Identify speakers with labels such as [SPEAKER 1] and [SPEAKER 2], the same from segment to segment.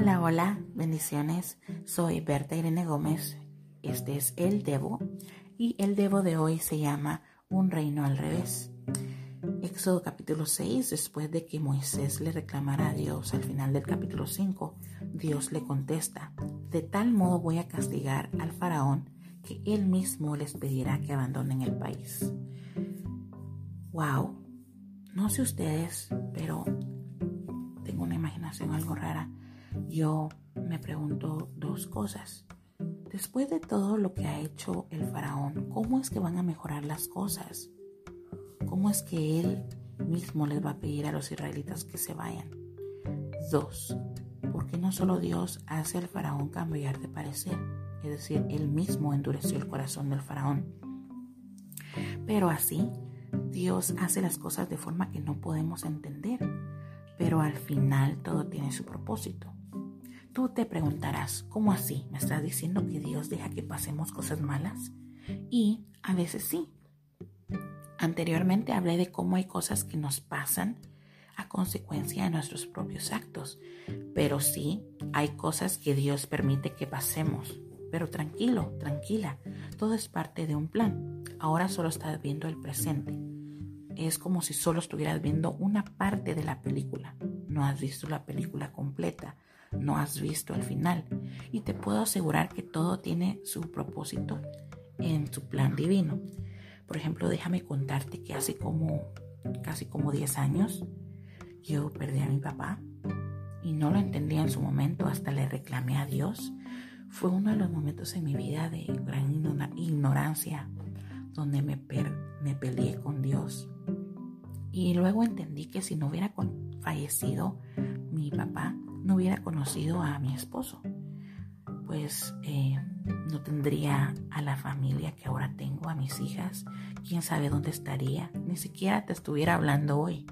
[SPEAKER 1] Hola, hola, bendiciones. Soy Berta Irene Gómez. Este es el Devo y el Devo de hoy se llama Un reino al revés. Éxodo capítulo 6, después de que Moisés le reclamara a Dios al final del capítulo 5, Dios le contesta, de tal modo voy a castigar al faraón que él mismo les pedirá que abandonen el país. Wow, no sé ustedes, pero tengo una imaginación algo rara. Yo me pregunto dos cosas. Después de todo lo que ha hecho el faraón, ¿cómo es que van a mejorar las cosas? ¿Cómo es que él mismo les va a pedir a los israelitas que se vayan? Dos, ¿por qué no solo Dios hace al faraón cambiar de parecer? Es decir, él mismo endureció el corazón del faraón. Pero así, Dios hace las cosas de forma que no podemos entender. Pero al final todo tiene su propósito. Tú te preguntarás, ¿cómo así? ¿Me estás diciendo que Dios deja que pasemos cosas malas? Y a veces sí, Anteriormente hablé de cómo hay cosas que nos pasan a consecuencia de nuestros propios actos, pero sí hay cosas que Dios permite que pasemos. Pero tranquilo, tranquila, todo es parte de un plan. Ahora solo estás viendo el presente. Es como si solo estuvieras viendo una parte de la película. No has visto la película completa, no has visto el final. Y te puedo asegurar que todo tiene su propósito en su plan divino. Por ejemplo, déjame contarte que hace como casi como 10 años yo perdí a mi papá y no lo entendía en su momento, hasta le reclamé a Dios. Fue uno de los momentos en mi vida de gran ignorancia donde me peleé con Dios. Y luego entendí que si no hubiera fallecido mi papá, no hubiera conocido a mi esposo. Pues eh, no tendría a la familia que ahora tengo, a mis hijas, quién sabe dónde estaría, ni siquiera te estuviera hablando hoy.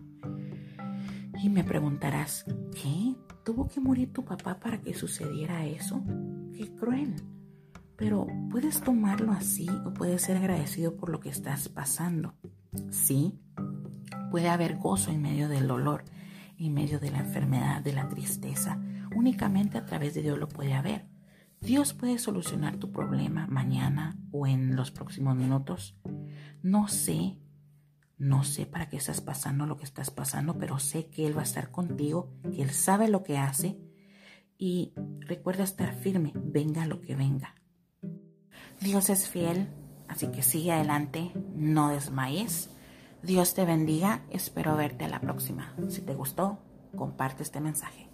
[SPEAKER 1] Y me preguntarás, ¿qué? ¿Tuvo que morir tu papá para que sucediera eso? Qué cruel. Pero puedes tomarlo así o puedes ser agradecido por lo que estás pasando. Sí, puede haber gozo en medio del dolor, en medio de la enfermedad, de la tristeza. Únicamente a través de Dios lo puede haber. Dios puede solucionar tu problema mañana o en los próximos minutos. No sé, no sé para qué estás pasando lo que estás pasando, pero sé que Él va a estar contigo, que Él sabe lo que hace y recuerda estar firme, venga lo que venga. Dios es fiel, así que sigue adelante, no desmayes. Dios te bendiga, espero verte a la próxima. Si te gustó, comparte este mensaje.